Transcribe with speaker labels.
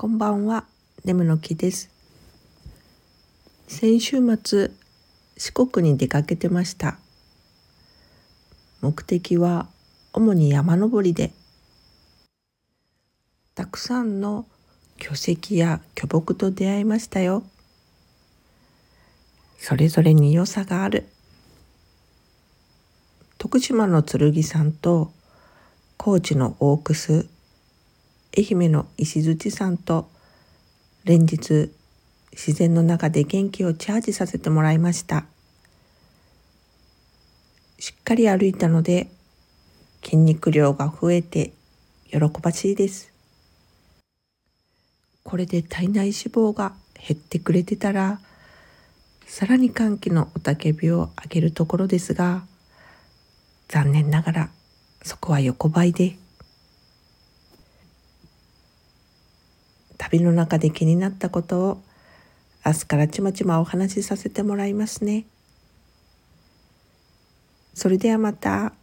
Speaker 1: こんばんは、ネムの木です。先週末、四国に出かけてました。目的は主に山登りで、たくさんの巨石や巨木と出会いましたよ。それぞれに良さがある。徳島の剣山と高知の大楠愛媛の石槌さんと連日自然の中で元気をチャージさせてもらいました。しっかり歩いたので筋肉量が増えて喜ばしいです。これで体内脂肪が減ってくれてたらさらに歓喜の雄たけびを上げるところですが残念ながらそこは横ばいで旅の中で気になったことを明日からちまちまお話しさせてもらいますね。それではまた。